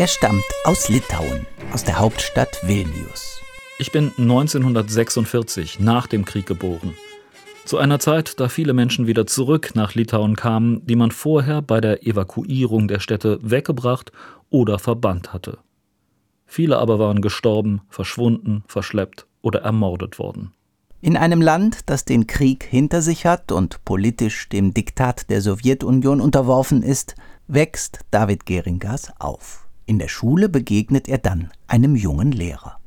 Er stammt aus Litauen, aus der Hauptstadt Vilnius. Ich bin 1946 nach dem Krieg geboren. Zu einer Zeit, da viele Menschen wieder zurück nach Litauen kamen, die man vorher bei der Evakuierung der Städte weggebracht oder verbannt hatte. Viele aber waren gestorben, verschwunden, verschleppt oder ermordet worden. In einem Land, das den Krieg hinter sich hat und politisch dem Diktat der Sowjetunion unterworfen ist, wächst David Geringas auf. In der Schule begegnet er dann einem jungen Lehrer.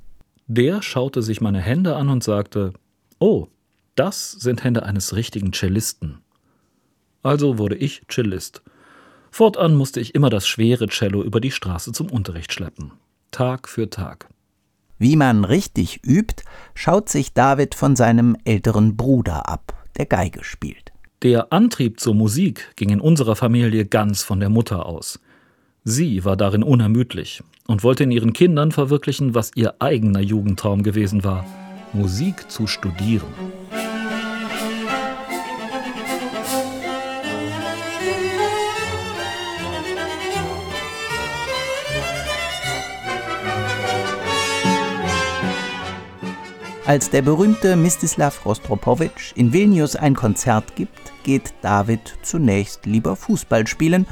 Der schaute sich meine Hände an und sagte, Oh, das sind Hände eines richtigen Cellisten. Also wurde ich Cellist. Fortan musste ich immer das schwere Cello über die Straße zum Unterricht schleppen. Tag für Tag. Wie man richtig übt, schaut sich David von seinem älteren Bruder ab, der Geige spielt. Der Antrieb zur Musik ging in unserer Familie ganz von der Mutter aus. Sie war darin unermüdlich und wollte in ihren Kindern verwirklichen, was ihr eigener Jugendtraum gewesen war, Musik zu studieren. Als der berühmte Mstislav Rostropowitsch in Vilnius ein Konzert gibt, geht David zunächst lieber Fußball spielen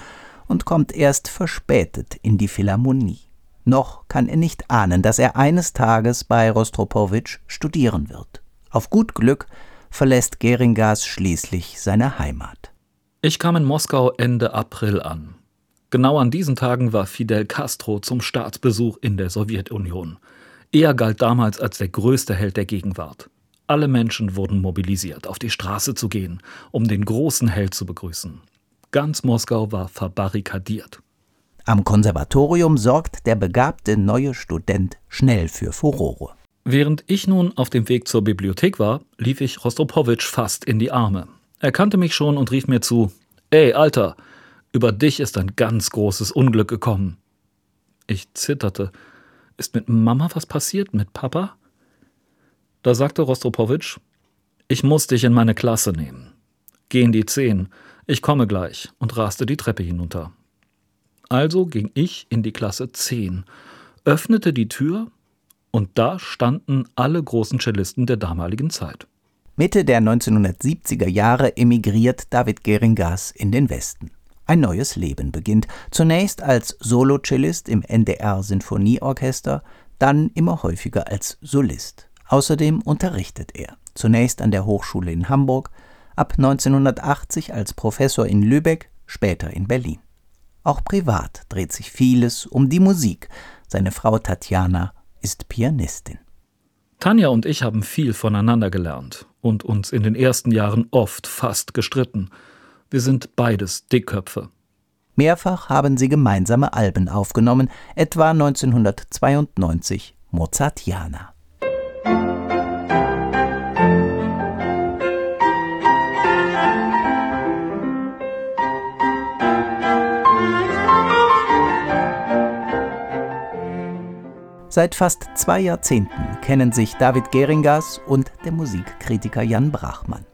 und kommt erst verspätet in die Philharmonie. Noch kann er nicht ahnen, dass er eines Tages bei Rostropowitsch studieren wird. Auf gut Glück verlässt Geringas schließlich seine Heimat. Ich kam in Moskau Ende April an. Genau an diesen Tagen war Fidel Castro zum Staatsbesuch in der Sowjetunion. Er galt damals als der größte Held der Gegenwart. Alle Menschen wurden mobilisiert, auf die Straße zu gehen, um den großen Held zu begrüßen. Ganz Moskau war verbarrikadiert. Am Konservatorium sorgt der begabte neue Student schnell für Furore. Während ich nun auf dem Weg zur Bibliothek war, lief ich Rostropowitsch fast in die Arme. Er kannte mich schon und rief mir zu: Ey, Alter, über dich ist ein ganz großes Unglück gekommen. Ich zitterte. Ist mit Mama was passiert? Mit Papa? Da sagte Rostropowitsch: Ich muss dich in meine Klasse nehmen. Geh in die Zehn. Ich komme gleich und raste die Treppe hinunter. Also ging ich in die Klasse 10, öffnete die Tür und da standen alle großen Cellisten der damaligen Zeit. Mitte der 1970er Jahre emigriert David Geringas in den Westen. Ein neues Leben beginnt, zunächst als Solocellist im NDR Sinfonieorchester, dann immer häufiger als Solist. Außerdem unterrichtet er, zunächst an der Hochschule in Hamburg, ab 1980 als Professor in Lübeck, später in Berlin. Auch privat dreht sich vieles um die Musik. Seine Frau Tatjana ist Pianistin. Tanja und ich haben viel voneinander gelernt und uns in den ersten Jahren oft fast gestritten. Wir sind beides Dickköpfe. Mehrfach haben sie gemeinsame Alben aufgenommen, etwa 1992 Mozartiana. Seit fast zwei Jahrzehnten kennen sich David Geringas und der Musikkritiker Jan Brachmann.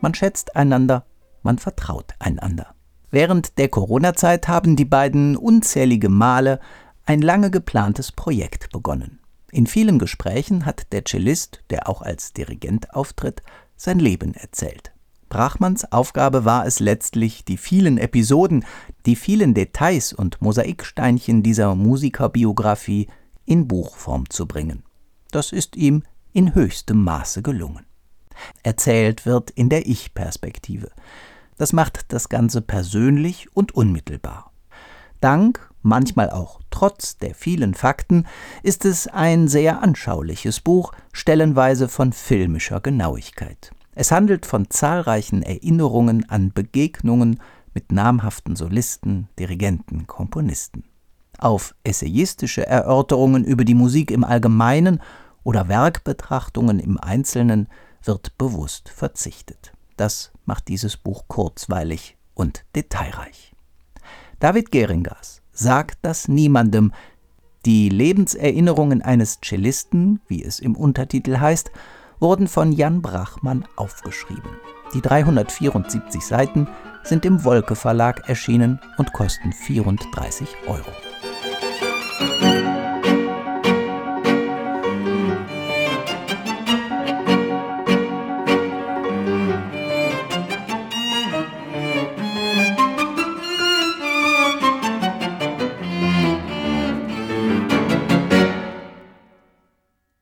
Man schätzt einander, man vertraut einander. Während der Corona-Zeit haben die beiden unzählige Male ein lange geplantes Projekt begonnen. In vielen Gesprächen hat der Cellist, der auch als Dirigent auftritt, sein Leben erzählt. Brachmanns Aufgabe war es letztlich, die vielen Episoden, die vielen Details und Mosaiksteinchen dieser Musikerbiografie in Buchform zu bringen. Das ist ihm in höchstem Maße gelungen. Erzählt wird in der Ich-Perspektive. Das macht das Ganze persönlich und unmittelbar. Dank, manchmal auch trotz der vielen Fakten, ist es ein sehr anschauliches Buch, stellenweise von filmischer Genauigkeit. Es handelt von zahlreichen Erinnerungen an Begegnungen mit namhaften Solisten, Dirigenten, Komponisten. Auf essayistische Erörterungen über die Musik im Allgemeinen oder Werkbetrachtungen im Einzelnen wird bewusst verzichtet. Das macht dieses Buch kurzweilig und detailreich. David Geringas sagt das niemandem. Die Lebenserinnerungen eines Cellisten, wie es im Untertitel heißt, wurden von Jan Brachmann aufgeschrieben. Die 374 Seiten sind im Wolke Verlag erschienen und kosten 34 Euro. Musik